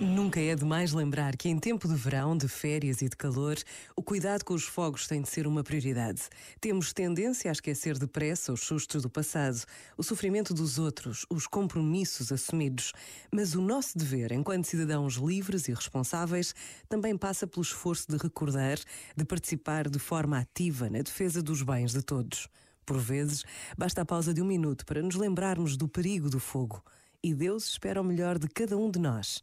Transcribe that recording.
Nunca é demais lembrar que em tempo de verão, de férias e de calor, o cuidado com os fogos tem de ser uma prioridade. Temos tendência a esquecer depressa os sustos do passado, o sofrimento dos outros, os compromissos assumidos. Mas o nosso dever, enquanto cidadãos livres e responsáveis, também passa pelo esforço de recordar, de participar de forma ativa na defesa dos bens de todos. Por vezes, basta a pausa de um minuto para nos lembrarmos do perigo do fogo. E Deus espera o melhor de cada um de nós.